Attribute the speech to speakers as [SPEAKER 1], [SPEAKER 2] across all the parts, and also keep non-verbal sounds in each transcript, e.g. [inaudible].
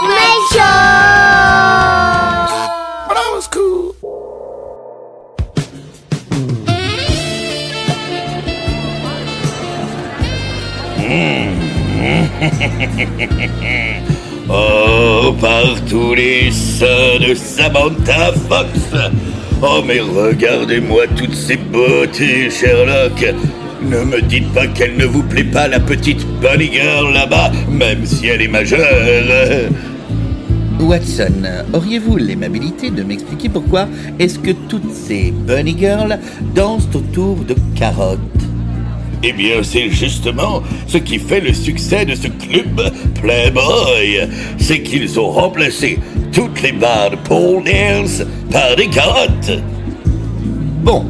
[SPEAKER 1] Show
[SPEAKER 2] That was cool. [laughs]
[SPEAKER 3] Oh, par tous les seins de Samantha Fox. Oh, mais regardez-moi toutes ces beautés, Sherlock. Ne me dites pas qu'elle ne vous plaît pas, la petite bunny girl là-bas, même si elle est majeure
[SPEAKER 4] Watson, auriez-vous l'aimabilité de m'expliquer pourquoi est-ce que toutes ces bunny girls dansent autour de carottes?
[SPEAKER 3] Eh bien, c'est justement ce qui fait le succès de ce club Playboy. C'est qu'ils ont remplacé toutes les barres pole dance par des carottes.
[SPEAKER 4] Bon,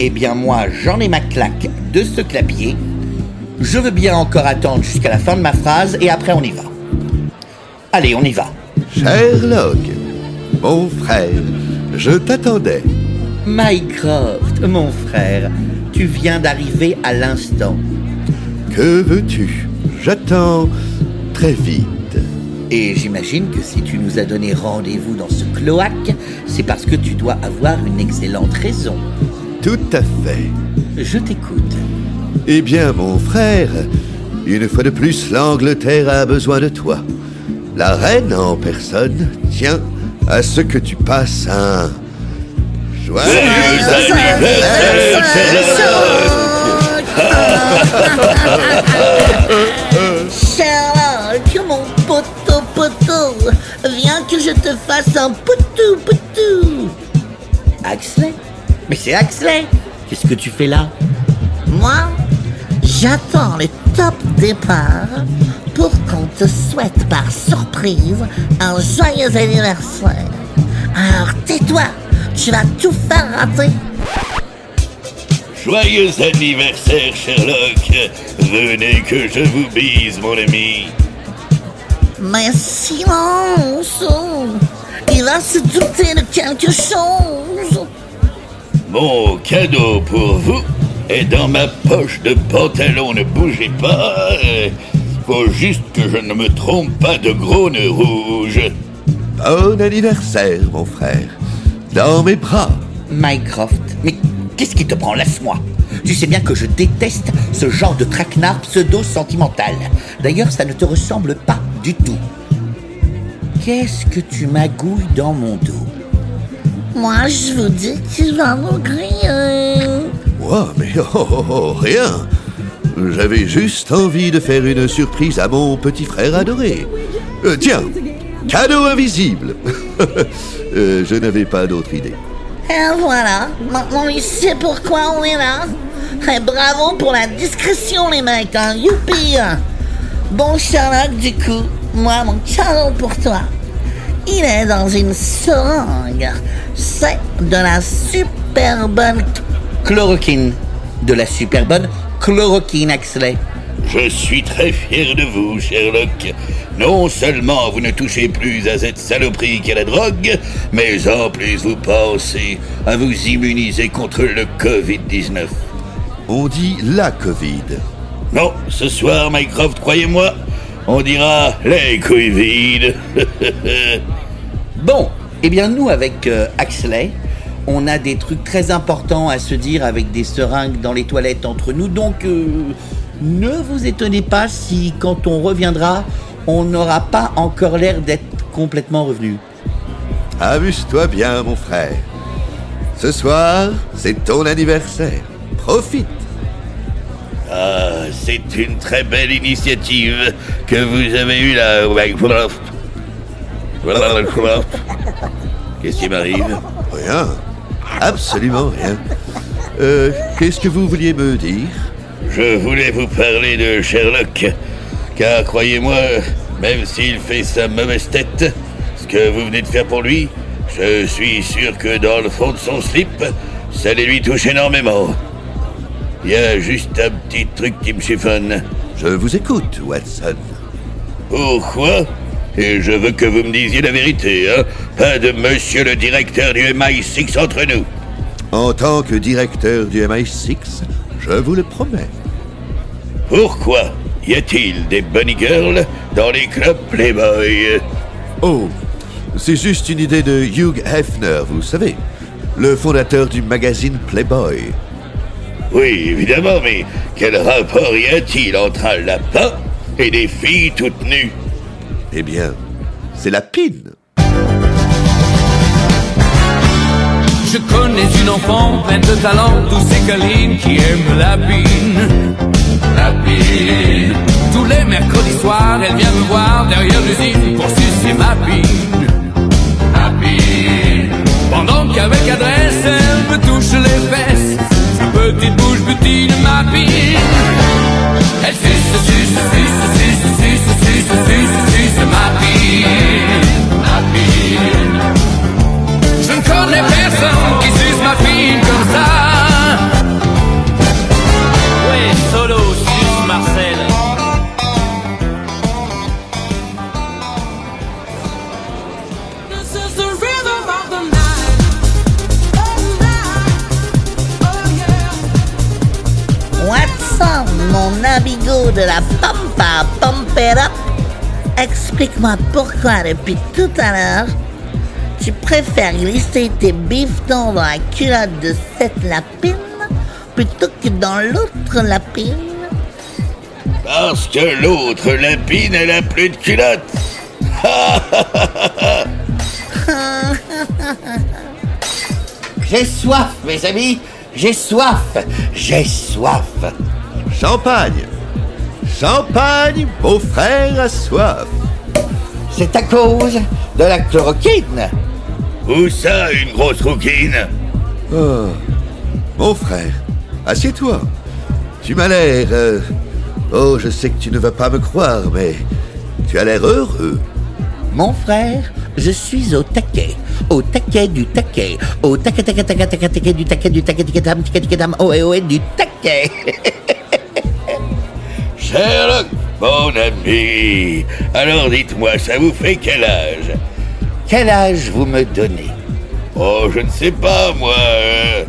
[SPEAKER 4] eh bien moi j'en ai ma claque de ce clapier. Je veux bien encore attendre jusqu'à la fin de ma phrase et après on y va. Allez, on y va.
[SPEAKER 5] Sherlock, mon frère, je t'attendais.
[SPEAKER 4] Mycroft, mon frère, tu viens d'arriver à l'instant.
[SPEAKER 5] Que veux-tu? J'attends très vite.
[SPEAKER 4] Et j'imagine que si tu nous as donné rendez-vous dans ce cloaque, c'est parce que tu dois avoir une excellente raison.
[SPEAKER 5] Tout à fait.
[SPEAKER 4] Je t'écoute.
[SPEAKER 5] Eh bien, mon frère, une fois de plus, l'Angleterre a besoin de toi. La reine en personne tient à ce que tu passes un joyeux
[SPEAKER 3] anniversaire,
[SPEAKER 6] Sherlock, mon poteau poteau, viens que je te fasse un poutou poutou.
[SPEAKER 4] Axley. Mais c'est Axley. Qu'est-ce que tu fais là?
[SPEAKER 6] Moi, j'attends le top départ te souhaite par surprise un joyeux anniversaire. Alors tais-toi, tu vas tout faire rater.
[SPEAKER 3] Joyeux anniversaire, Sherlock. Venez que je vous bise, mon ami.
[SPEAKER 6] Mais silence Il va se douter de quelque chose
[SPEAKER 3] Mon cadeau pour vous est dans ma poche de pantalon. Ne bougez pas. Faut juste que je ne me trompe pas de gros nœud rouge.
[SPEAKER 5] Bon anniversaire, mon frère. Dans mes bras.
[SPEAKER 4] Mycroft, mais qu'est-ce qui te prend? Laisse-moi Tu sais bien que je déteste ce genre de traquenard pseudo-sentimental. D'ailleurs, ça ne te ressemble pas du tout. Qu'est-ce que tu magouilles dans mon dos?
[SPEAKER 6] Moi, je vous dis qu'il va maugrir.
[SPEAKER 5] Moi, mais oh, oh, oh, rien. J'avais juste envie de faire une surprise à mon petit frère adoré. Euh, tiens, cadeau invisible. [laughs] Euh, je n'avais pas d'autre idée.
[SPEAKER 6] Et voilà, maintenant il sait pourquoi on est là. Et bravo pour la discrétion, les mecs, hein. Youpi Bon, Sherlock, du coup, moi, mon cadeau pour toi, il est dans une seringue. C'est de la super bonne...
[SPEAKER 4] Chloroquine. De la super bonne chloroquine, Axley.
[SPEAKER 3] Je suis très fier de vous, Sherlock. Non seulement vous ne touchez plus à cette saloperie qu'est la drogue, mais en plus vous pensez à vous immuniser contre le Covid-19.
[SPEAKER 5] On dit la Covid.
[SPEAKER 3] Non, ce soir, Mycroft, croyez-moi, on dira les vides. [laughs]
[SPEAKER 4] Bon, eh bien nous avec euh, Axley, on a des trucs très importants à se dire avec des seringues dans les toilettes entre nous, donc euh, ne vous étonnez pas si quand on reviendra, on n'aura pas encore l'air d'être complètement revenu.
[SPEAKER 5] Amuse-toi bien, mon frère. Ce soir, c'est ton anniversaire. Profite.
[SPEAKER 3] ah, c'est une très belle initiative que vous avez eue là. Qu'est-ce qui m'arrive?
[SPEAKER 5] Rien. Absolument rien. Euh, qu'est-ce que vous vouliez me dire?
[SPEAKER 3] Je voulais vous parler de Sherlock, car croyez-moi, même s'il fait sa mauvaise tête, ce que vous venez de faire pour lui, je suis sûr que dans le fond de son slip, ça les lui touche énormément. Il y a juste un petit truc qui me chiffonne.
[SPEAKER 5] Je vous écoute, Watson.
[SPEAKER 3] Pourquoi? Et je veux que vous me disiez la vérité, hein Pas de monsieur le directeur du MI6 entre nous.
[SPEAKER 5] En tant que directeur du MI6, je vous le promets.
[SPEAKER 3] Pourquoi y a-t-il des bunny girls dans les clubs Playboy?
[SPEAKER 5] Oh, c'est juste une idée de Hugh Hefner, vous savez, le fondateur du magazine Playboy.
[SPEAKER 3] Oui, évidemment, mais quel rapport y a-t-il entre un lapin et des filles toutes nues?
[SPEAKER 5] Eh bien, c'est la pine.
[SPEAKER 1] Je connais une enfant pleine de talent, douce et câline, qui aime la pine. La pine. Tous les mercredis soirs, elle vient me voir derrière l'usine pour sucer ma pine. Ma pine. Pendant qu'avec adresse, elle me touche les fesses. Sa petite bouche butine ma pine. Elle suce, suce, suce, suce, suce, suce, suce, suce. Ma pine. Connais personne qui suce ma fille comme ça.
[SPEAKER 2] Ouais, solo, suce Marcel.
[SPEAKER 7] This is the rhythm of the night. Night. Yeah.
[SPEAKER 6] Watson, mon amigo de la Pampa Pump It Up, explique-moi pourquoi depuis tout à l'heure, tu préfères glisser tes bifetons dans la culotte de cette lapine plutôt que dans l'autre lapine?
[SPEAKER 3] Parce que l'autre lapine, elle a plus de culotte. [laughs]
[SPEAKER 4] J'ai soif, mes amis. J'ai soif. J'ai soif.
[SPEAKER 5] Champagne Champagne, beau frère a soif
[SPEAKER 4] C'est à cause de la chloroquine.
[SPEAKER 3] Où ça, une grosse rouquine
[SPEAKER 5] Oh, mon frère, assieds-toi. Tu m'as l'air... euh, Oh, je sais que tu ne vas pas me croire, mais tu as l'air heureux.
[SPEAKER 4] Mon frère, je suis au taquet. Au taquet du taquet. Au taquet, taquet, taquet, taquet, taquet, du taquet, du taquet, taquet, dam, taquet, taquet, dam, ohé, ohé, du taquet.
[SPEAKER 3] Sherlock, mon ami. Alors dites-moi, ça vous fait quel âge?
[SPEAKER 4] Quel âge vous me donnez
[SPEAKER 3] Oh, je ne sais pas, moi. euh,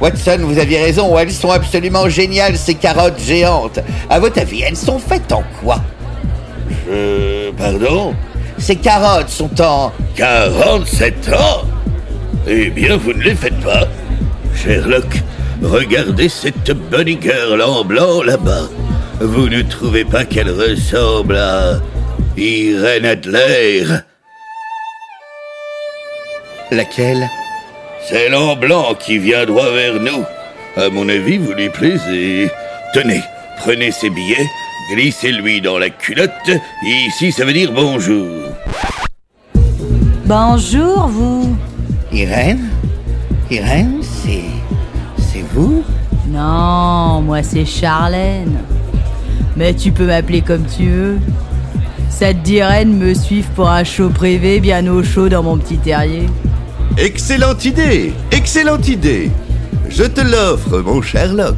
[SPEAKER 4] Watson, vous aviez raison, elles sont absolument géniales, ces carottes géantes. À votre avis, elles sont faites en quoi
[SPEAKER 3] Je... Pardon
[SPEAKER 4] Ces carottes sont en...
[SPEAKER 3] 47 ans Eh bien, vous ne les faites pas. Sherlock, regardez cette bunny girl en blanc là-bas. Vous ne trouvez pas qu'elle ressemble à Irène Adler
[SPEAKER 4] Laquelle
[SPEAKER 3] Celle en blanc qui vient droit vers nous. À mon avis, vous lui plaisez. Tenez, prenez ses billets, glissez-lui dans la culotte. Ici, ça veut dire bonjour.
[SPEAKER 8] Bonjour, vous.
[SPEAKER 4] Irène Irène, c'est... C'est vous?
[SPEAKER 8] Non, moi c'est Charlène. Mais tu peux m'appeler comme tu veux. Ça te dirait de me suivre pour un show privé bien au chaud dans mon petit terrier
[SPEAKER 5] Excellente idée Excellente idée Je te l'offre, mon Sherlock.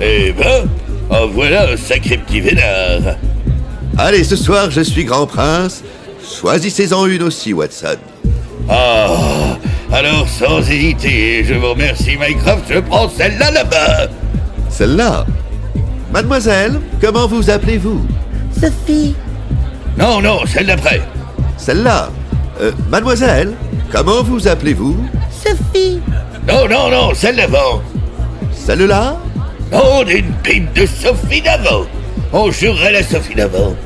[SPEAKER 3] Eh ben, en voilà un sacré petit vénard.
[SPEAKER 5] Allez, ce soir, je suis grand prince. Choisissez-en une aussi, Watson.
[SPEAKER 3] Ah, alors sans hésiter, je vous remercie Mycroft, je prends celle-là là-bas.
[SPEAKER 5] Celle-là. Mademoiselle, comment vous appelez-vous?
[SPEAKER 6] Sophie,
[SPEAKER 3] Non, non, celle d'après.
[SPEAKER 5] Celle-là. Euh, mademoiselle, comment vous appelez-vous
[SPEAKER 6] Sophie,
[SPEAKER 3] Non, non, non, celle d'avant.
[SPEAKER 5] Celle-là?
[SPEAKER 3] Non, d'une pipe de Sophie d'avant. On jurerait la Sophie d'avant.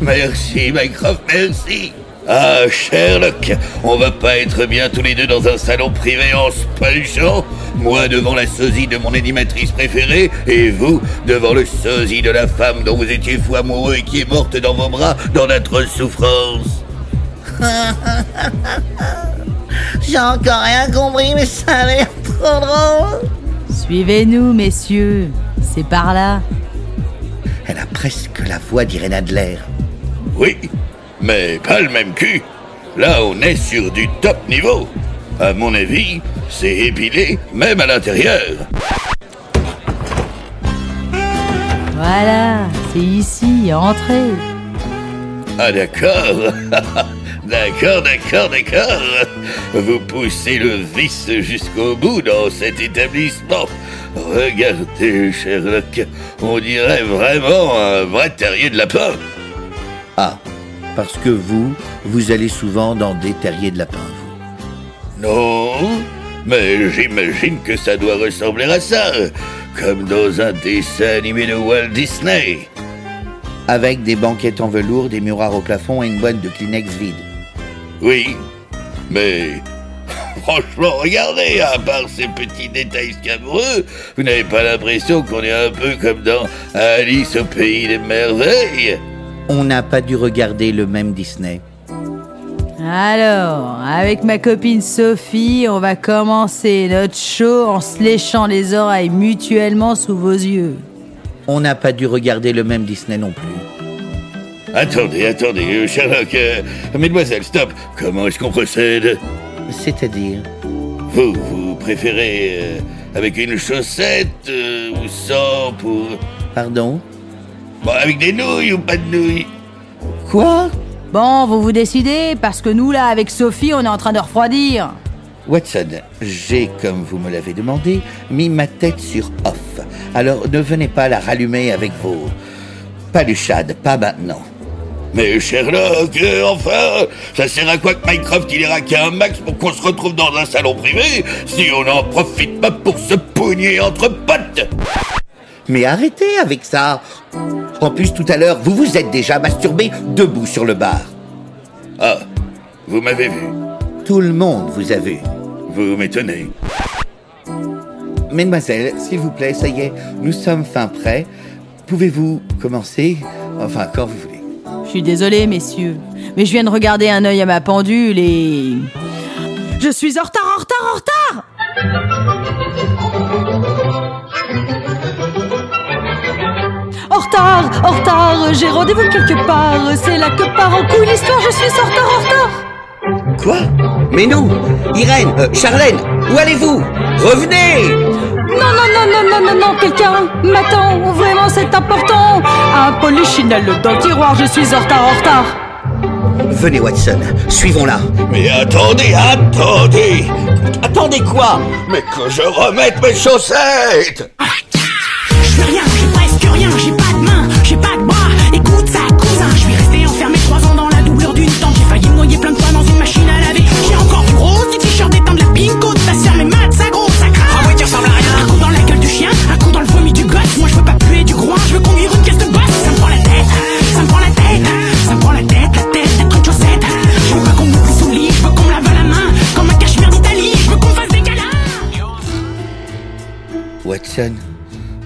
[SPEAKER 3] Merci, Mycroft, merci. Ah, Sherlock, on va pas être bien tous les deux dans un salon privé en se Moi devant la sosie de mon animatrice préférée, et vous devant le sosie de la femme dont vous étiez fou amoureux et qui est morte dans vos bras dans d'atroces souffrances. [laughs]
[SPEAKER 6] j'ai encore rien compris, mais ça a l'air trop drôle.
[SPEAKER 8] Suivez-nous, messieurs. C'est par là.
[SPEAKER 4] Elle a presque la voix d'Irène Adler.
[SPEAKER 3] Oui, mais pas le même cul. Là, on est sur du top niveau. À mon avis, c'est épilé, même à l'intérieur.
[SPEAKER 8] Voilà, c'est ici, entrez.
[SPEAKER 3] Ah d'accord. [laughs] d'accord, d'accord, d'accord. Vous poussez le vice jusqu'au bout dans cet établissement. Regardez, Sherlock, on dirait vraiment un vrai terrier de lapin.
[SPEAKER 4] Ah, Parce que vous, vous allez souvent dans des terriers de lapins, vous.
[SPEAKER 3] Non, mais j'imagine que ça doit ressembler à ça, comme dans un dessin animé de Walt Disney.
[SPEAKER 4] Avec des banquettes en velours, des miroirs au plafond et une boîte de Kleenex vide.
[SPEAKER 3] Oui, mais [laughs] franchement, regardez, à part ces petits détails scabreux, vous n'avez pas l'impression qu'on est un peu comme dans Alice au pays des merveilles?
[SPEAKER 4] On n'a pas dû regarder le même Disney.
[SPEAKER 8] Alors, avec ma copine Sophie, on va commencer notre show en se léchant les oreilles mutuellement sous vos yeux.
[SPEAKER 4] On n'a pas dû regarder le même Disney non plus.
[SPEAKER 3] Attendez, attendez, euh, Sherlock, euh, mesdemoiselles, stop, comment est-ce qu'on procède?
[SPEAKER 4] C'est-à-dire?
[SPEAKER 3] Vous, vous préférez euh, avec une chaussette euh, ou sans pour...
[SPEAKER 4] Pardon?
[SPEAKER 3] Bon, avec des nouilles ou pas de nouilles?
[SPEAKER 4] Quoi?
[SPEAKER 8] Bon, vous vous décidez, parce que nous, là, avec Sophie, on est en train de refroidir.
[SPEAKER 4] Watson, j'ai, comme vous me l'avez demandé, mis ma tête sur off. Alors ne venez pas la rallumer avec vos paluchades, pas maintenant.
[SPEAKER 3] Mais Sherlock, euh, enfin, ça sert à quoi que Mycroft il ait raqué un max pour qu'on se retrouve dans un salon privé si on n'en profite pas pour se pogner entre potes?
[SPEAKER 4] Mais arrêtez avec ça En plus, tout à l'heure, vous vous êtes déjà masturbé debout sur le bar.
[SPEAKER 3] Ah, vous m'avez vu.
[SPEAKER 4] Tout le monde vous a vu.
[SPEAKER 3] Vous m'étonnez.
[SPEAKER 4] Mesdemoiselles, s'il vous plaît, ça y est, nous sommes fin prêts. Pouvez-vous commencer? Enfin, quand vous voulez.
[SPEAKER 8] Je suis désolée, messieurs, mais je viens de regarder un œil à ma pendule et... Je suis en retard, en retard, en retard. En retard, en retard, j'ai rendez-vous quelque part. C'est là que part en couille l'histoire, je suis en retard, en retard.
[SPEAKER 4] Quoi? Mais non Irène, euh, Charlène, où allez-vous? Revenez
[SPEAKER 8] non, quelqu'un m'attend, vraiment c'est important. Un polichinelle dans le tiroir, je suis en retard, en retard.
[SPEAKER 4] Venez, Watson, suivons-la.
[SPEAKER 3] Mais attendez, attendez
[SPEAKER 4] Attendez quoi?
[SPEAKER 3] Mais que je remette mes chaussettes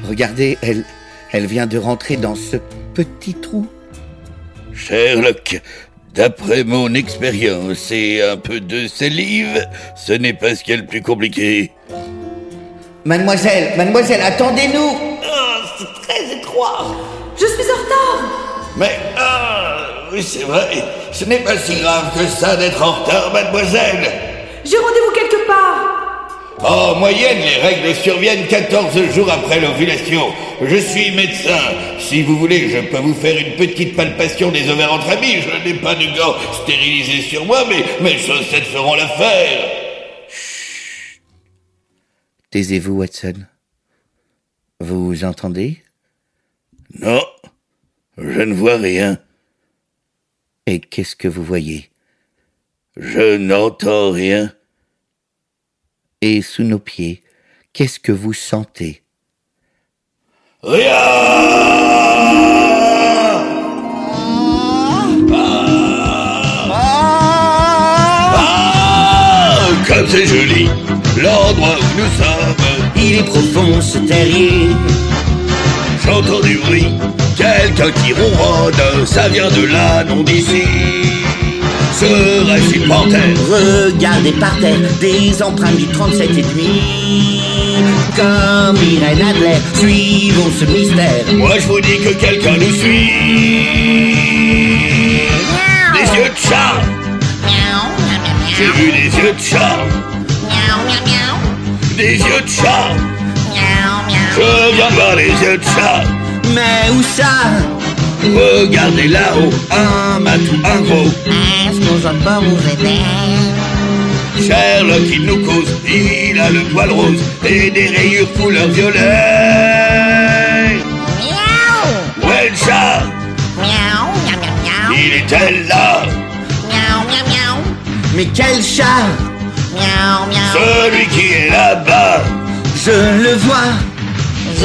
[SPEAKER 4] Regardez, elle, elle vient de rentrer dans ce petit trou.
[SPEAKER 3] Sherlock, d'après mon expérience et un peu de salive, ce n'est pas ce qu'il y a le plus compliqué.
[SPEAKER 4] Mademoiselle, mademoiselle, attendez-nous
[SPEAKER 8] Je suis en retard
[SPEAKER 3] Mais, ah, oui c'est vrai, ce n'est pas si grave que ça d'être en retard, mademoiselle.
[SPEAKER 8] J'ai rendez-vous quelque part
[SPEAKER 3] En moyenne, les règles surviennent 14 jours après l'ovulation. Je suis médecin. Si vous voulez, je peux vous faire une petite palpation des ovaires entre amis. Je n'ai pas de gants stérilisés sur moi, mais mes chaussettes feront l'affaire.
[SPEAKER 4] Taisez-vous, Watson. Vous entendez?
[SPEAKER 3] Non, je ne vois rien.
[SPEAKER 4] Et qu'est-ce que vous voyez?
[SPEAKER 3] Je n'entends rien.
[SPEAKER 4] Et sous nos pieds, qu'est-ce que vous sentez?
[SPEAKER 3] Ah, comme c'est joli, l'endroit où nous sommes.
[SPEAKER 4] Il est profond ce terrier.
[SPEAKER 3] J'entends du bruit, quelqu'un qui ronronne, ça vient de là, non d'ici. Une panthère
[SPEAKER 4] Regardez par terre des empreintes du 37 et demi. Comme Irène Adler, suivons ce mystère.
[SPEAKER 3] Moi je vous dis que quelqu'un nous suit. Des yeux de chat. J'ai vu des yeux de chat. Des yeux de chat. Je viens de voir des yeux de chat.
[SPEAKER 4] Mais où ça?
[SPEAKER 3] Regardez là-haut, un matou, un gros.
[SPEAKER 6] Est-ce qu'on va pas vous aider
[SPEAKER 3] Sherlock il nous cause, il a le poil rose Et des rayures couleur violet.
[SPEAKER 6] Miaou!
[SPEAKER 3] Ouais le chat.
[SPEAKER 6] Miaou, miaou, miaou, miaou.
[SPEAKER 3] Il est est-elle là.
[SPEAKER 6] Miaou, miaou, miaou.
[SPEAKER 4] Mais quel chat?
[SPEAKER 6] Miaou, miaou.
[SPEAKER 3] Celui qui est là-bas.
[SPEAKER 4] Je le vois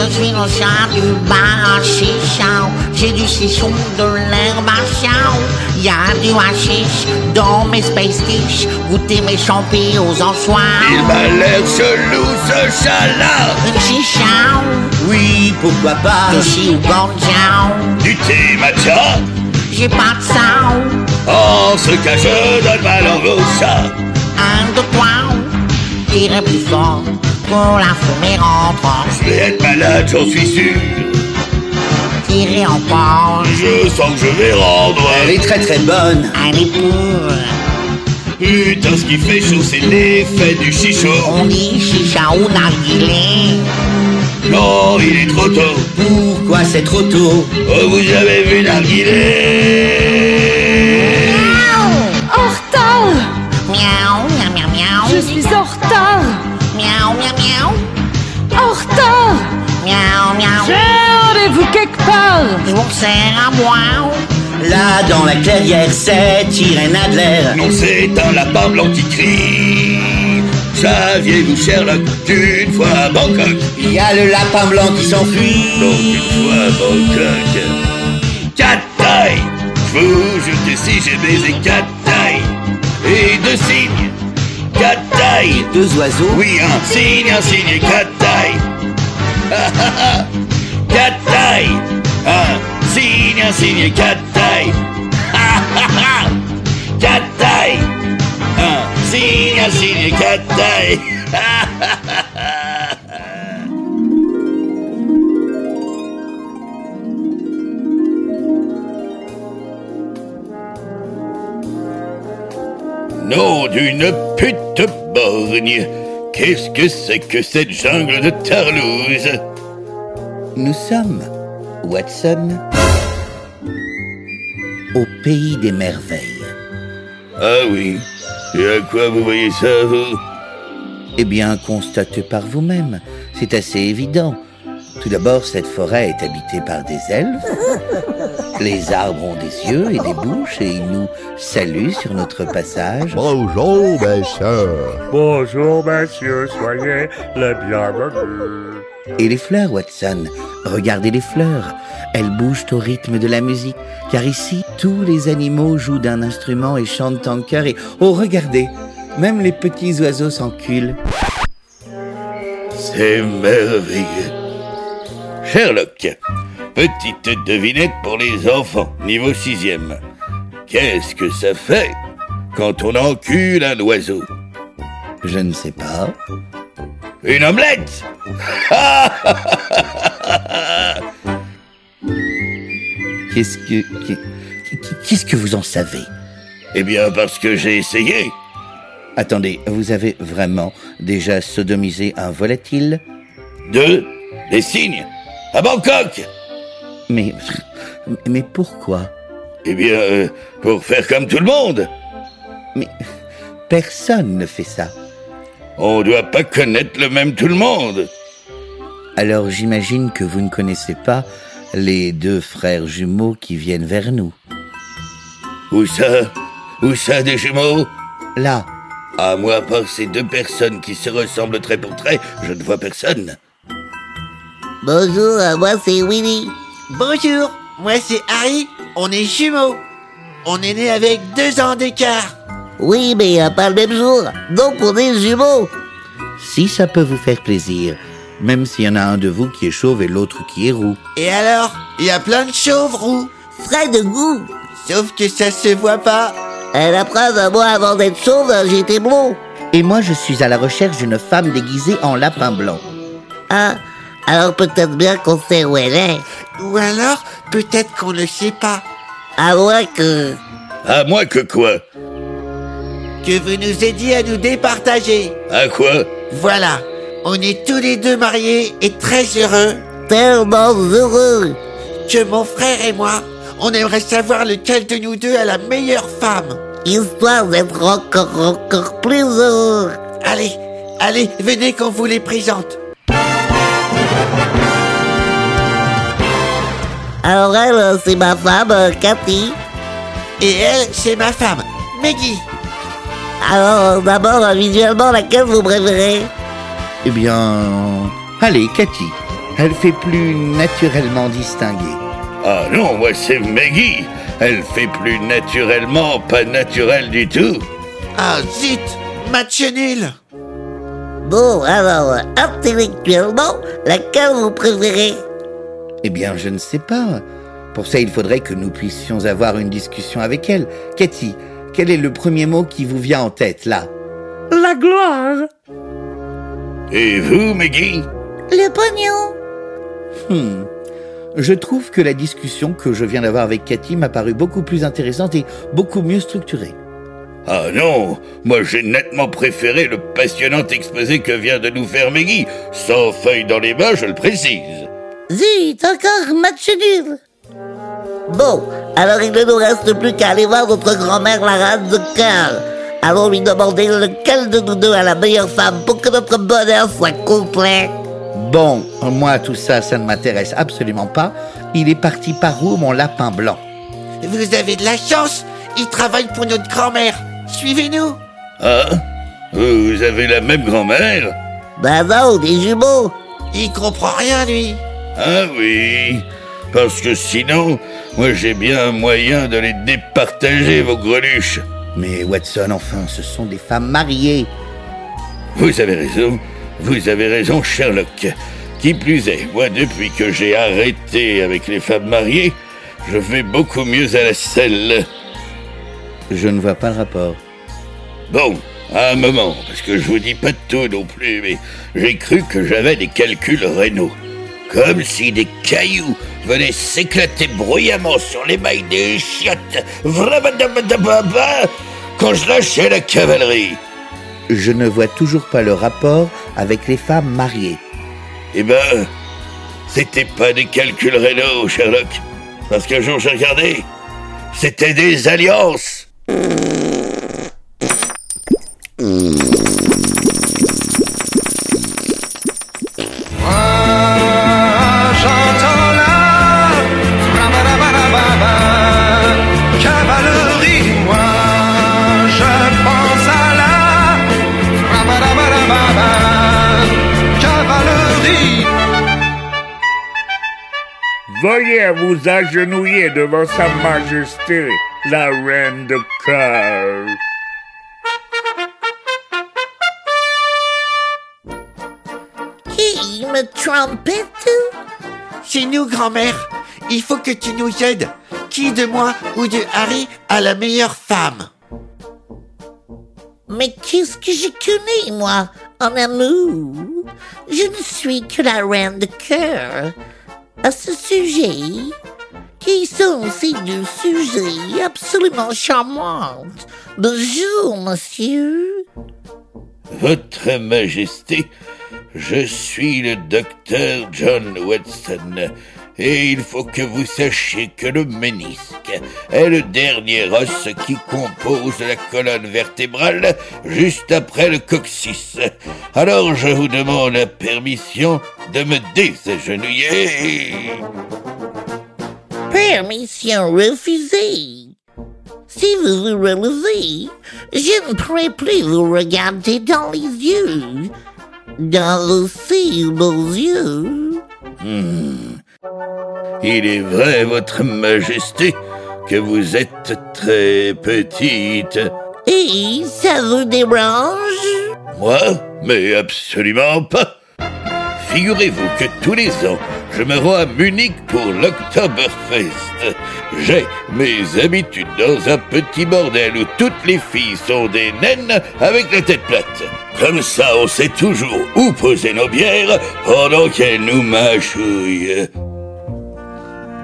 [SPEAKER 6] Je suis le chat du bar à chichao. J'ai du chichon, de l'herbe à chiao. Y a du hashish dans mes space. Goûtez mes champis aux anchois.
[SPEAKER 3] Il m'a l'air chelou ce chat-là
[SPEAKER 6] Chichao.
[SPEAKER 4] Oui, pourquoi pas?
[SPEAKER 6] Toshi ou banjiao.
[SPEAKER 3] Du thé matcha
[SPEAKER 6] J'ai pas de sao.
[SPEAKER 3] En ce cas je donne ma langue au chat
[SPEAKER 6] Un de toi. Tirez plus fort pour la fumer rentrant.
[SPEAKER 3] Je vais être malade, j'en suis sûr
[SPEAKER 6] Tirez encore.
[SPEAKER 3] Je sens que je vais rendre
[SPEAKER 4] Elle est très très bonne
[SPEAKER 6] Allez pour.
[SPEAKER 3] Putain, ce qui fait chaud, c'est l'effet du chichot
[SPEAKER 6] On dit chicha ou narguilé.
[SPEAKER 3] Non, il est trop tôt
[SPEAKER 4] Pourquoi c'est trop tôt?
[SPEAKER 3] Oh, vous avez vu narguilé?
[SPEAKER 6] Vous sers à boire.
[SPEAKER 4] Là, dans la clairière, c'est Irène Adler.
[SPEAKER 3] Non, c'est un lapin blanc qui crie. Saviez-vous, Sherlock, qu'une fois à Bangkok.
[SPEAKER 4] Il y a le lapin blanc qui
[SPEAKER 3] Donc,
[SPEAKER 4] s'enfuit
[SPEAKER 3] une fois à Bangkok. Quatre tailles. Je vous jure que si j'ai baisé quatre tailles. Et deux signes. Quatre tailles.
[SPEAKER 4] Deux oiseaux.
[SPEAKER 3] Oui, un signe, un signe et quatre tailles. [laughs] Quatre tailles. Un tailles Quatre tailles Un signe, quatre tailles Nom d'une pute borgne Qu'est-ce que c'est que cette jungle de Tarlouse?
[SPEAKER 4] Nous sommes, Watson, au pays des merveilles.
[SPEAKER 3] Ah oui, et à quoi vous voyez ça, vous?
[SPEAKER 4] Eh bien, constatez par vous-même, c'est assez évident. Tout d'abord, cette forêt est habitée par des elfes. Les arbres ont des yeux et des bouches et ils nous saluent sur notre passage.
[SPEAKER 5] Bonjour, messieurs.
[SPEAKER 9] Bonjour, monsieur, soyez les bienvenus.
[SPEAKER 4] Et les fleurs, Watson, regardez les fleurs. Elles bougent au rythme de la musique, car ici, tous les animaux jouent d'un instrument et chantent en chœur. Et oh, regardez, même les petits oiseaux s'enculent.
[SPEAKER 3] C'est merveilleux. Sherlock, petite devinette pour les enfants, niveau sixième. Qu'est-ce que ça fait quand on encule un oiseau?
[SPEAKER 4] Je ne sais pas.
[SPEAKER 3] Une omelette [laughs]
[SPEAKER 4] Qu'est-ce que. qu'est- Qu'est-ce que vous en savez?
[SPEAKER 3] Eh bien, parce que j'ai essayé.
[SPEAKER 4] Attendez, vous avez vraiment déjà sodomisé un volatile?
[SPEAKER 3] Deux, des signes, à Bangkok.
[SPEAKER 4] Mais. Mais pourquoi?
[SPEAKER 3] Eh bien, euh, pour faire comme tout le monde.
[SPEAKER 4] Mais personne ne fait ça.
[SPEAKER 3] On doit pas connaître le même tout le monde.
[SPEAKER 4] Alors j'imagine que vous ne connaissez pas les deux frères jumeaux qui viennent vers nous.
[SPEAKER 3] Où ça? Où ça, des jumeaux?
[SPEAKER 4] Là,
[SPEAKER 3] À moi, par ces deux personnes qui se ressemblent trait pour trait, je ne vois personne.
[SPEAKER 6] Bonjour, moi c'est Willy.
[SPEAKER 10] Bonjour, moi c'est Harry, on est jumeaux. On est nés avec deux ans d'écart.
[SPEAKER 6] Oui, mais euh, pas le même jour. Donc on est jumeaux.
[SPEAKER 4] si ça peut vous faire plaisir, même s'il y en a un de vous qui est chauve et l'autre qui est roux.
[SPEAKER 10] Et alors, il y a plein de chauves roux.
[SPEAKER 6] Frais de goût.
[SPEAKER 10] Sauf que ça se voit pas.
[SPEAKER 6] Et la preuve, moi avant d'être chauve, j'étais blond.
[SPEAKER 4] Et moi je suis à la recherche d'une femme déguisée en lapin blanc.
[SPEAKER 6] Ah, alors peut-être bien qu'on sait où elle est.
[SPEAKER 10] Ou alors, peut-être qu'on ne sait pas.
[SPEAKER 6] À moins que...
[SPEAKER 3] À moi que quoi?
[SPEAKER 10] Que vous nous aidiez à nous départager.
[SPEAKER 3] À quoi?
[SPEAKER 10] Voilà, on est tous les deux mariés et très heureux
[SPEAKER 6] Tellement heureux.
[SPEAKER 10] que mon frère et moi, on aimerait savoir lequel de nous deux a la meilleure femme.
[SPEAKER 6] Histoire d'être encore, encore plus heureux.
[SPEAKER 10] Allez, allez, venez qu'on vous les présente.
[SPEAKER 6] Alors elle, c'est ma femme, Cathy.
[SPEAKER 10] Et elle, c'est ma femme, Maggie.
[SPEAKER 6] Alors, d'abord, visuellement, laquelle vous préférez
[SPEAKER 4] Eh bien, allez, Cathy. Elle fait plus naturellement distinguée.
[SPEAKER 3] Ah non, moi c'est Maggie. Elle fait plus naturellement pas naturel du tout.
[SPEAKER 10] Ah zut, match nul.
[SPEAKER 6] Bon, alors, intellectuellement, laquelle vous préférez
[SPEAKER 4] Eh bien, je ne sais pas. Pour ça, il faudrait que nous puissions avoir une discussion avec elle. Cathy, quel est le premier mot qui vous vient en tête, là
[SPEAKER 9] La gloire
[SPEAKER 3] Et vous, Maggie
[SPEAKER 6] Le pognon
[SPEAKER 4] Hmm. Je trouve que la discussion que je viens d'avoir avec Cathy m'a paru beaucoup plus intéressante et beaucoup mieux structurée.
[SPEAKER 3] Ah non, moi j'ai nettement préféré le passionnant exposé que vient de nous faire Maggie, sans feuille dans les mains, je le précise.
[SPEAKER 6] Zut, encore match nul Bon, alors il ne nous reste plus qu'à aller voir notre grand-mère la reine de cœur. Allons lui demander lequel de nous deux a la meilleure femme pour que notre bonheur soit complet.
[SPEAKER 4] Bon, moi, tout ça, ça ne m'intéresse absolument pas. Il est parti par où, mon lapin blanc?
[SPEAKER 10] Vous avez de la chance, il travaille pour notre grand-mère. Suivez-nous.
[SPEAKER 3] Ah Vous avez la même grand-mère?
[SPEAKER 6] Ben non, des jumeaux
[SPEAKER 10] Il comprend rien, lui.
[SPEAKER 3] Ah oui Parce que sinon, moi j'ai bien un moyen de les départager, vos greluches.
[SPEAKER 4] Mais Watson, enfin, ce sont des femmes mariées.
[SPEAKER 3] Vous avez raison, vous avez raison, Sherlock. Qui plus est, moi, depuis que j'ai arrêté avec les femmes mariées, je vais beaucoup mieux à la selle.
[SPEAKER 4] Je ne vois pas le rapport.
[SPEAKER 3] Bon, à un moment, parce que je vous dis pas de tout non plus, mais j'ai cru que j'avais des calculs rénaux. Comme si des cailloux venaient s'éclater bruyamment sur les mailles des chiottes, quand je lâchais la cavalerie.
[SPEAKER 4] Je ne vois toujours pas le rapport avec les femmes mariées.
[SPEAKER 3] Eh ben, c'était pas des calculs rénaux, Sherlock. Parce qu'un jour j'ai regardé, c'était des alliances.
[SPEAKER 9] Vous agenouiller devant Sa Majesté, la Reine de cœur.
[SPEAKER 6] Qui me trompette?
[SPEAKER 10] C'est nous, grand-mère. Il faut que tu nous aides. Qui de moi ou de Harry a la meilleure femme?
[SPEAKER 6] Mais qu'est-ce que je connais, moi, en amour? Je ne suis que la reine de cœur. À ce sujet, qui sont ces deux sujets absolument charmants Bonjour, monsieur.
[SPEAKER 3] Votre Majesté, je suis le docteur John Watson, et il faut que vous sachiez que le ménisque est le dernier os qui compose la colonne vertébrale juste après le coccyx. Alors je vous demande la permission de me désagenouiller.
[SPEAKER 6] Permission refusée. Si vous vous relevez, je ne pourrai plus vous regarder dans les yeux. Dans aussi beaux yeux.
[SPEAKER 3] Hmm. Il est vrai, Votre Majesté, que vous êtes très petite.
[SPEAKER 6] Et ça vous dérange?
[SPEAKER 3] Moi? Mais absolument pas. Figurez-vous que tous les ans, je me rends à Munich pour l'Oktoberfest. J'ai mes habitudes dans un petit bordel où toutes les filles sont des naines avec la tête plate. Comme ça, on sait toujours où poser nos bières pendant qu'elles nous mâchouillent.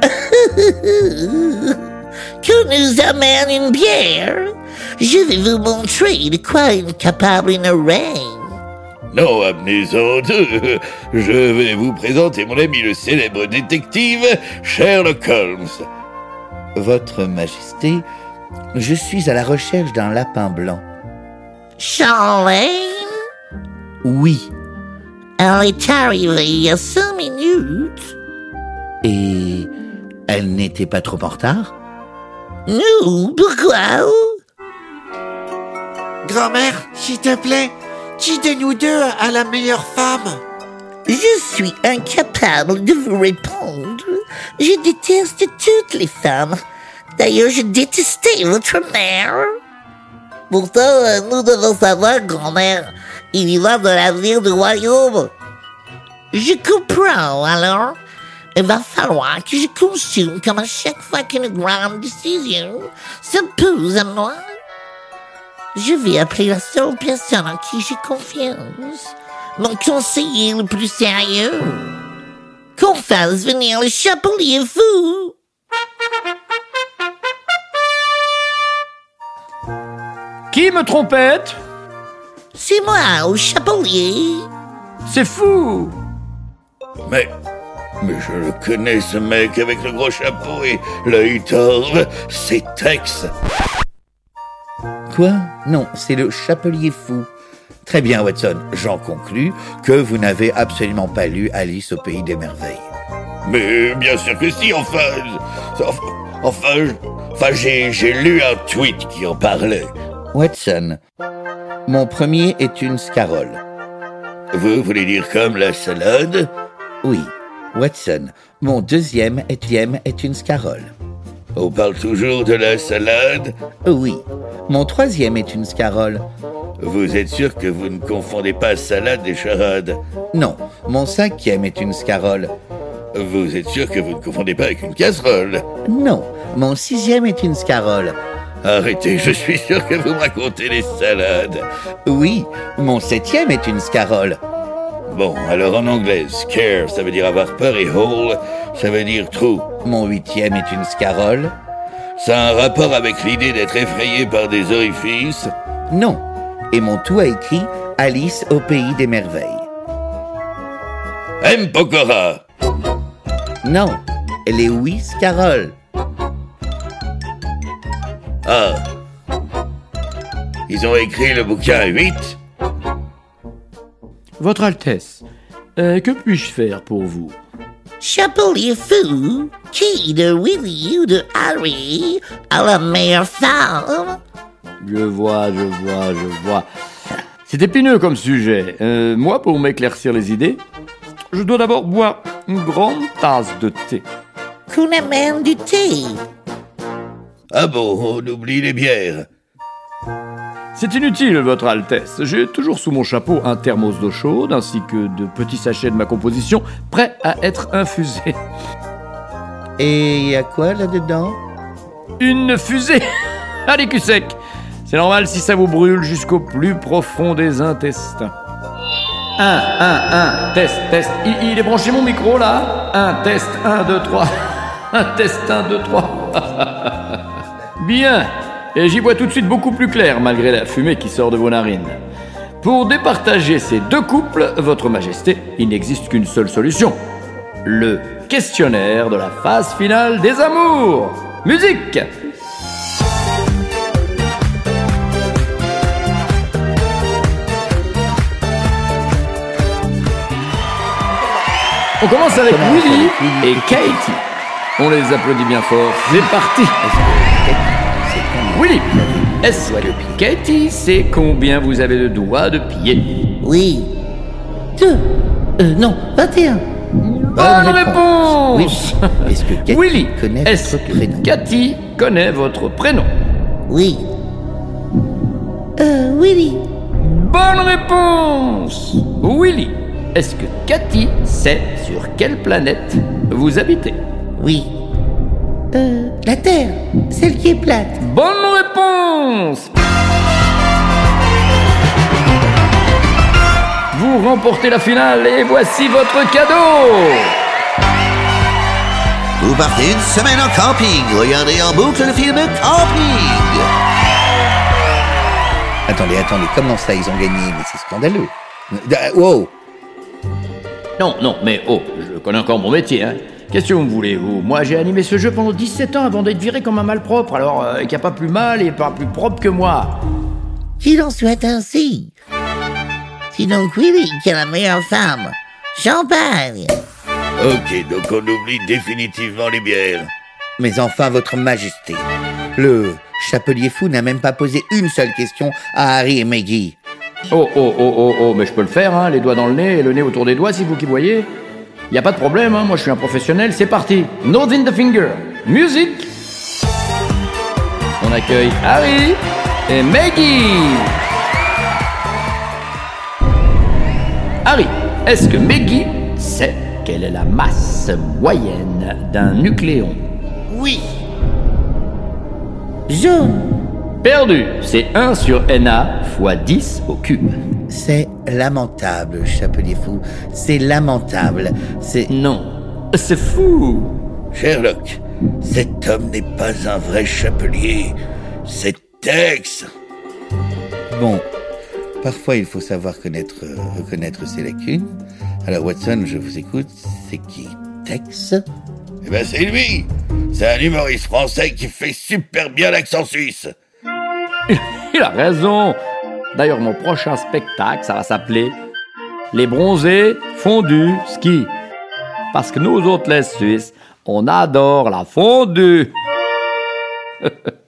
[SPEAKER 3] [laughs]
[SPEAKER 6] Que nous amène une bière? Je vais vous montrer de quoi est capable une reine.
[SPEAKER 3] Non, amenez-en deux. Je vais vous présenter mon ami le célèbre détective Sherlock Holmes.
[SPEAKER 4] Votre Majesté, je suis à la recherche d'un lapin blanc.
[SPEAKER 6] Charlène
[SPEAKER 4] Oui,
[SPEAKER 6] Elle est arrivée il y a cinq minutes.
[SPEAKER 4] et elle n'était pas trop en retard?
[SPEAKER 6] Nous, pourquoi?
[SPEAKER 10] Grand-mère, s'il te plaît, qui de nous deux a la meilleure femme
[SPEAKER 6] Je suis incapable de vous répondre. Je déteste toutes les femmes. D'ailleurs, je détestais votre mère. Pourtant, nous devons savoir, grand-mère, il y va de l'avenir du royaume. Je comprends, alors. Il va falloir que je consulte comme à chaque fois qu'une grande décision s'impose à moi. Je vais appeler la seule personne en qui j'ai confiance. Mon conseiller le plus sérieux. Qu'on fasse venir le chapelier fou.
[SPEAKER 2] Qui me trompette?
[SPEAKER 6] C'est moi, au chapelier.
[SPEAKER 2] C'est fou
[SPEAKER 3] Mais. Mais je le connais, ce mec avec le gros chapeau et l'œil torve. C'est Tex.
[SPEAKER 4] Quoi Non, c'est le chapelier fou. Très bien, Watson. J'en conclus que vous n'avez absolument pas lu Alice au pays des merveilles.
[SPEAKER 3] Mais bien sûr que si, enfin. Enfin, enfin, enfin, j'ai, j'ai lu un tweet qui en parlait.
[SPEAKER 4] Watson, mon premier est une scarole.
[SPEAKER 3] Vous voulez dire comme la salade?
[SPEAKER 4] Oui. Watson, mon deuxième étième est une scarole.
[SPEAKER 3] On parle toujours de la salade
[SPEAKER 4] Oui. Mon troisième est une scarole.
[SPEAKER 3] Vous êtes sûr que vous ne confondez pas salade et charade
[SPEAKER 4] Non. Mon cinquième est une scarole.
[SPEAKER 3] Vous êtes sûr que vous ne confondez pas avec une casserole
[SPEAKER 4] Non. Mon sixième est une scarole.
[SPEAKER 3] Arrêtez, je suis sûr que vous me racontez des salades.
[SPEAKER 4] Oui. Mon septième est une scarole.
[SPEAKER 3] Bon, alors en anglais, scare, ça veut dire avoir peur et hole, ça veut dire trou.
[SPEAKER 4] Mon huitième est une scarole.
[SPEAKER 3] Ça a un rapport avec l'idée d'être effrayé par des orifices
[SPEAKER 4] Non. Et mon tout a écrit Alice au pays des merveilles.
[SPEAKER 3] M. Pokora
[SPEAKER 4] Non. Elle est oui, scarole.
[SPEAKER 3] Ah. Ils ont écrit le bouquin 8
[SPEAKER 2] Votre Altesse, euh, que puis-je faire pour vous?
[SPEAKER 6] Chapelier fou, qui de Willy ou de Harry a la meilleure femme
[SPEAKER 2] Je vois, je vois, je vois. C'est épineux comme sujet. Euh, moi, pour m'éclaircir les idées, je dois d'abord boire une grande tasse de thé.
[SPEAKER 6] Qu'on amène du thé?
[SPEAKER 3] Ah bon, on oublie les bières.
[SPEAKER 2] C'est inutile, Votre Altesse. J'ai toujours sous mon chapeau un thermos d'eau chaude ainsi que de petits sachets de ma composition prêts à être infusés.
[SPEAKER 4] Et il y a quoi là-dedans
[SPEAKER 2] Une fusée [laughs] Allez, cul sec C'est normal si ça vous brûle jusqu'au plus profond des intestins. Un, un, un, test, test. Il, il est branché mon micro là Un test, un, deux, trois. [laughs] Un test, un, deux, trois. [laughs] Bien Et j'y vois tout de suite beaucoup plus clair malgré la fumée qui sort de vos narines. Pour départager ces deux couples, Votre Majesté, il n'existe qu'une seule solution. Le questionnaire de la phase finale des amours. Musique On commence avec Willy et Katie. On les applaudit bien fort. C'est parti. Willy, est-ce que Katie sait combien vous avez de doigts de pied
[SPEAKER 6] Oui.
[SPEAKER 4] Deux. Euh, non, 21.
[SPEAKER 2] Bonne réponse
[SPEAKER 4] Oui. Est-ce que Cathy
[SPEAKER 2] Willy,
[SPEAKER 4] connaît
[SPEAKER 2] est-ce
[SPEAKER 4] votre
[SPEAKER 2] que
[SPEAKER 4] prénom
[SPEAKER 2] Cathy connaît votre prénom
[SPEAKER 6] Oui.
[SPEAKER 4] Euh, Willy.
[SPEAKER 2] Bonne réponse Willy, est-ce que Cathy sait sur quelle planète vous habitez
[SPEAKER 6] Oui.
[SPEAKER 4] Euh, la Terre. Celle qui est plate.
[SPEAKER 2] Bonne réponse Vous remportez la finale et voici votre cadeau
[SPEAKER 5] Vous partez une semaine en camping. Regardez en boucle le film Camping.
[SPEAKER 4] Attendez, attendez, comment ça ils ont gagné? Mais c'est scandaleux. Euh, Wow
[SPEAKER 2] Non, non, mais oh, je connais encore mon métier, hein. Qu'est-ce que vous voulez, vous Moi, j'ai animé ce jeu pendant 17 ans avant d'être viré comme un malpropre, alors euh, qu'il n'y a pas plus mal et pas plus propre que moi.
[SPEAKER 6] Qu'il en soit ainsi. C'est donc Willy qui est la meilleure femme. Champagne.
[SPEAKER 3] Ok, donc on oublie définitivement les bières.
[SPEAKER 4] Mais enfin, votre majesté, Le chapelier fou n'a même pas posé une seule question à Harry et Maggie.
[SPEAKER 2] Oh, oh, oh, oh, oh, mais je peux le faire, hein, les doigts dans le nez et le nez autour des doigts, c'est vous qui voyez. Y a pas de problème, hein, moi je suis un professionnel, c'est parti. Nose in the finger. Musique. On accueille Harry et Maggie. Harry, est-ce que Maggie sait quelle est la masse moyenne d'un nucléon?
[SPEAKER 10] Oui.
[SPEAKER 4] Jaune.
[SPEAKER 2] Perdu, c'est 1 sur Na fois 10 au cube.
[SPEAKER 4] C'est lamentable, chapelier fou. C'est lamentable. C'est...
[SPEAKER 2] Non, c'est fou.
[SPEAKER 3] Sherlock, cet homme n'est pas un vrai chapelier. C'est Tex.
[SPEAKER 4] Bon, parfois il faut savoir connaître, euh, reconnaître ses lacunes. Alors Watson, je vous écoute. C'est qui Tex?
[SPEAKER 3] Eh ben c'est lui. C'est un humoriste français qui fait super bien l'accent suisse. [laughs]
[SPEAKER 2] Il a raison. D'ailleurs, mon prochain spectacle, ça va s'appeler Les bronzés fondus ski. Parce que nous autres, les Suisses, on adore la fondue. [laughs]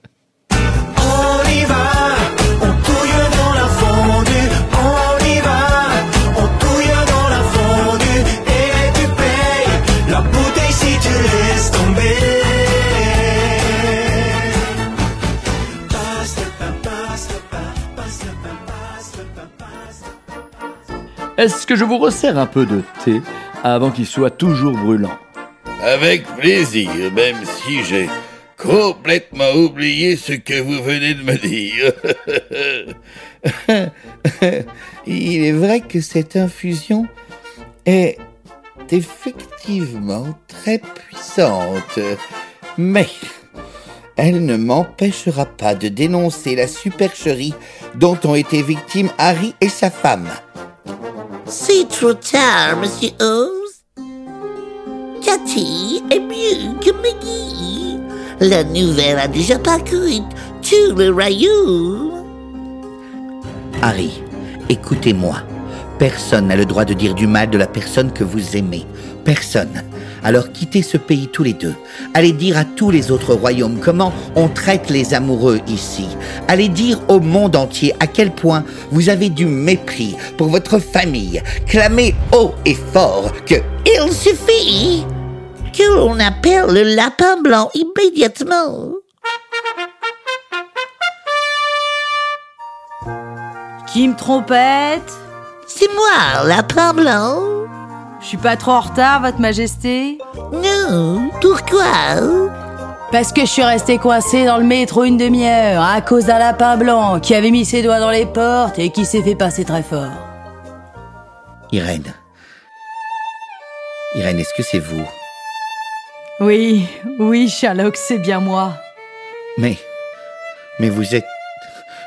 [SPEAKER 2] Est-ce que je vous resserre un peu de thé avant qu'il soit toujours brûlant
[SPEAKER 3] Avec plaisir, même si j'ai complètement oublié ce que vous venez de me dire. [laughs]
[SPEAKER 4] Il est vrai que cette infusion est effectivement très puissante, mais elle ne m'empêchera pas de dénoncer la supercherie dont ont été victimes Harry et sa femme.
[SPEAKER 6] C'est trop tard, monsieur Holmes. Cathy est mieux que Maggie. La nouvelle a déjà parcouru tout le royaume.
[SPEAKER 4] Harry, écoutez-moi. Personne n'a le droit de dire du mal de la personne que vous aimez. Personne. Alors quittez ce pays tous les deux. Allez dire à tous les autres royaumes comment on traite les amoureux ici. Allez dire au monde entier à quel point vous avez du mépris pour votre famille. Clamez haut et fort que
[SPEAKER 6] Il suffit que l'on appelle le lapin blanc immédiatement.
[SPEAKER 8] Qui me trompette?
[SPEAKER 6] C'est moi, lapin blanc.
[SPEAKER 8] Je suis pas trop en retard, Votre Majesté
[SPEAKER 6] Non, pourquoi
[SPEAKER 8] Parce que je suis resté coincé dans le métro une demi-heure à cause d'un lapin blanc qui avait mis ses doigts dans les portes et qui s'est fait passer très fort.
[SPEAKER 4] Irène. Irène, est-ce que c'est vous?
[SPEAKER 8] Oui, oui, Sherlock, c'est bien moi.
[SPEAKER 4] Mais. Mais vous êtes.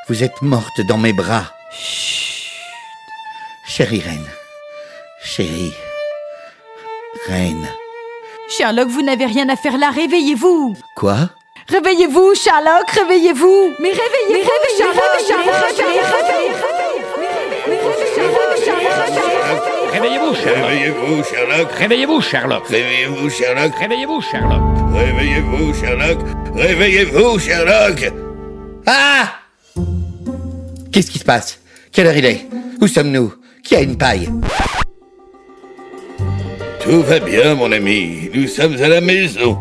[SPEAKER 4] Vous êtes morte dans mes bras. Chère Irène. Chérie. Reine.
[SPEAKER 8] Sherlock, vous n'avez rien à faire là, réveillez-vous
[SPEAKER 4] Quoi?
[SPEAKER 8] Réveillez-vous, Sherlock, réveillez-vous Mais réveillez-vous, Sherlock, Sherlock,
[SPEAKER 2] Réveillez-vous, Sherlock.
[SPEAKER 3] Réveillez-vous, Sherlock.
[SPEAKER 2] Réveillez-vous, Sherlock.
[SPEAKER 3] Réveillez-vous, Sherlock.
[SPEAKER 2] Réveillez-vous, Sherlock.
[SPEAKER 3] Réveillez-vous, Sherlock. Réveillez-vous, Sherlock.
[SPEAKER 4] Ah Qu'est-ce qui se passe? Quelle heure il est? Où sommes-nous? Qui a une paille?
[SPEAKER 3] Tout va bien, mon ami. Nous sommes à la maison.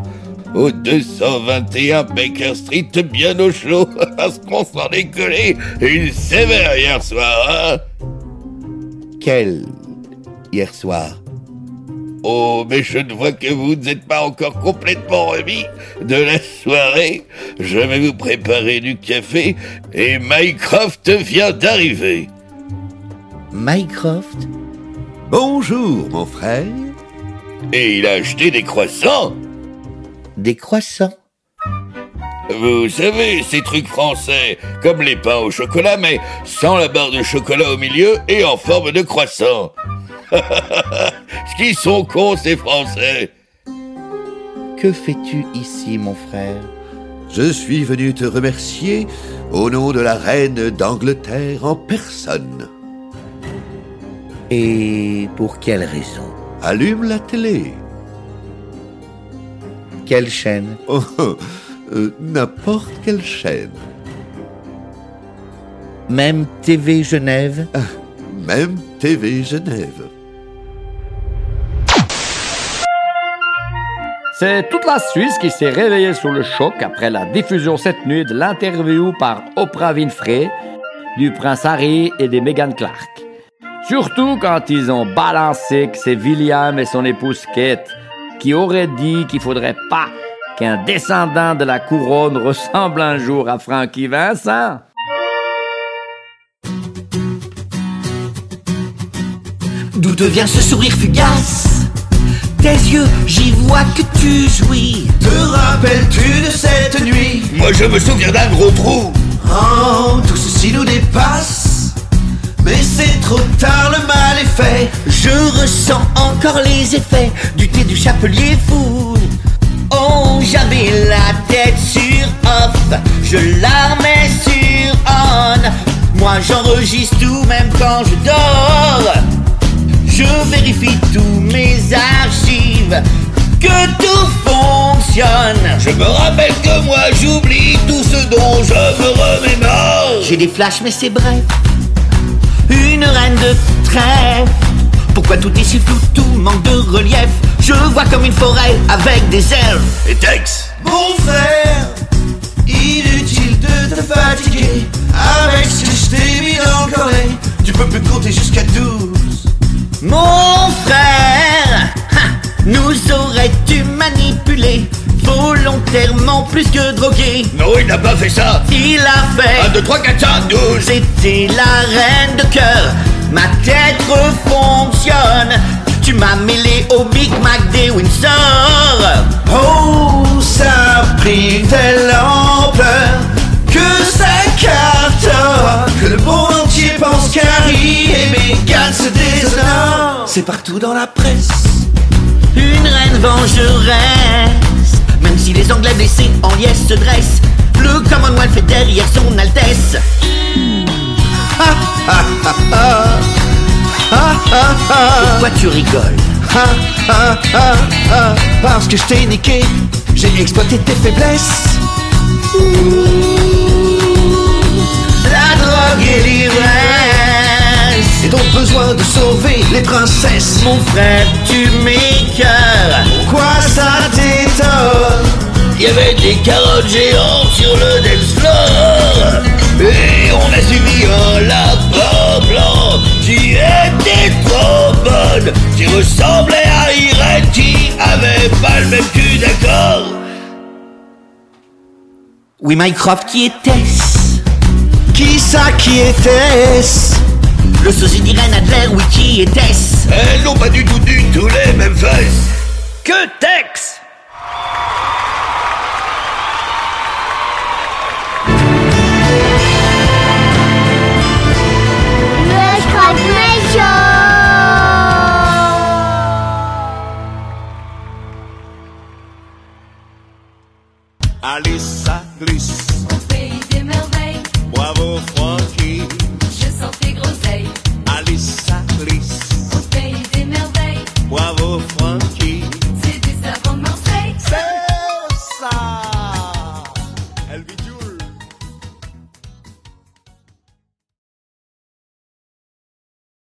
[SPEAKER 3] Au 221 Baker Street, bien au chaud, [laughs] parce qu'on s'en est collé une sévère hier soir, hein
[SPEAKER 4] Quel hier soir?
[SPEAKER 3] Oh, mais je ne vois que vous n'êtes pas encore complètement remis de la soirée. Je vais vous préparer du café et Mycroft vient d'arriver.
[SPEAKER 4] Mycroft?
[SPEAKER 5] Bonjour, mon frère.
[SPEAKER 3] Et il a acheté des croissants.
[SPEAKER 4] Des croissants
[SPEAKER 3] Vous savez, ces trucs français, comme les pains au chocolat, mais sans la barre de chocolat au milieu et en forme de croissant. [laughs] Ce qu'ils sont cons, ces Français.
[SPEAKER 4] Que fais-tu ici, mon frère?
[SPEAKER 5] Je suis venu te remercier au nom de la reine d'Angleterre en personne.
[SPEAKER 4] Et pour quelle raison?
[SPEAKER 5] Allume la télé.
[SPEAKER 4] Quelle chaîne?
[SPEAKER 5] Oh, Euh, N'importe quelle chaîne.
[SPEAKER 11] Même TV Genève?
[SPEAKER 5] Même TV Genève.
[SPEAKER 2] C'est toute la Suisse qui s'est réveillée sous le choc après la diffusion cette nuit de l'interview par Oprah Winfrey du prince Harry et de Meghan Clark. Surtout quand ils ont balancé que c'est William et son épouse Kate qui auraient dit qu'il faudrait pas qu'un descendant de la couronne ressemble un jour à Frankie Vincent.
[SPEAKER 4] D'où te vient ce sourire fugace? Tes yeux, j'y vois que tu jouis.
[SPEAKER 7] Te rappelles-tu de cette nuit?
[SPEAKER 3] Moi je me souviens d'un gros trou.
[SPEAKER 7] Oh, tout ceci nous dépasse. Mais c'est trop tard, le mal est fait.
[SPEAKER 4] Je ressens encore les effets du thé du chapelier fou. Oh, j'avais la tête sur off, je la remets sur on. Moi j'enregistre tout même quand je dors. Je vérifie tous mes archives, que tout fonctionne.
[SPEAKER 3] Je me rappelle que moi j'oublie tout ce dont je me remémore.
[SPEAKER 4] J'ai des flashs mais c'est bref. Une reine de trèfle. Pourquoi tout est si flou, tout manque de relief? Je vois comme une forêt avec des elfes.
[SPEAKER 3] Et Tex?
[SPEAKER 7] Mon frère, inutile de te fatiguer. Avec ce que je t'ai mis dans le collet, tu peux plus compter jusqu'à 12.
[SPEAKER 4] Mon frère, ha, nous aurais-tu manipulé? Volontairement plus que drogué
[SPEAKER 3] Non, il n'a pas fait ça.
[SPEAKER 4] Il a fait
[SPEAKER 3] 1, 2, 3, 4, 5, 12.
[SPEAKER 4] C'était la reine de cœur. Ma tête refonctionne. Tu m'as mêlé au Big Mac des Windsor.
[SPEAKER 7] Oh, ça a pris une telle ampleur que ça cartonne. Que le monde entier pense qu'Harry et Meghan se déshonore. C'est partout dans la presse.
[SPEAKER 4] Une reine vengeresse. Si les Anglais blessés en liesse se dressent, le Commonwealth est derrière son Altesse. Pourquoi tu rigoles?
[SPEAKER 7] Ah, ah, ah, ah, parce que je t'ai niqué, j'ai exploité tes faiblesses.
[SPEAKER 4] La drogue et l'ivresse.
[SPEAKER 7] Et donc besoin de sauver les princesses.
[SPEAKER 4] Mon frère, tu m'écœures.
[SPEAKER 7] Quoi ça t'étonne
[SPEAKER 3] Il y avait des carottes géantes sur le dance floor. Et on a suivi un lapin blanc qui était trop bonne. Qui ressemblait à Irène qui avait pas le même cul, d'accord?
[SPEAKER 4] Oui, Mycroft, qui était-ce?
[SPEAKER 7] Qui ça qui était-ce?
[SPEAKER 4] Le sosie d'Irène Adler, oui, qui était-ce?
[SPEAKER 3] Elles n'ont pas du tout du tout les mêmes fesses.
[SPEAKER 2] Que Tex
[SPEAKER 12] Alice, ça glisse.
[SPEAKER 10] Au pays des merveilles,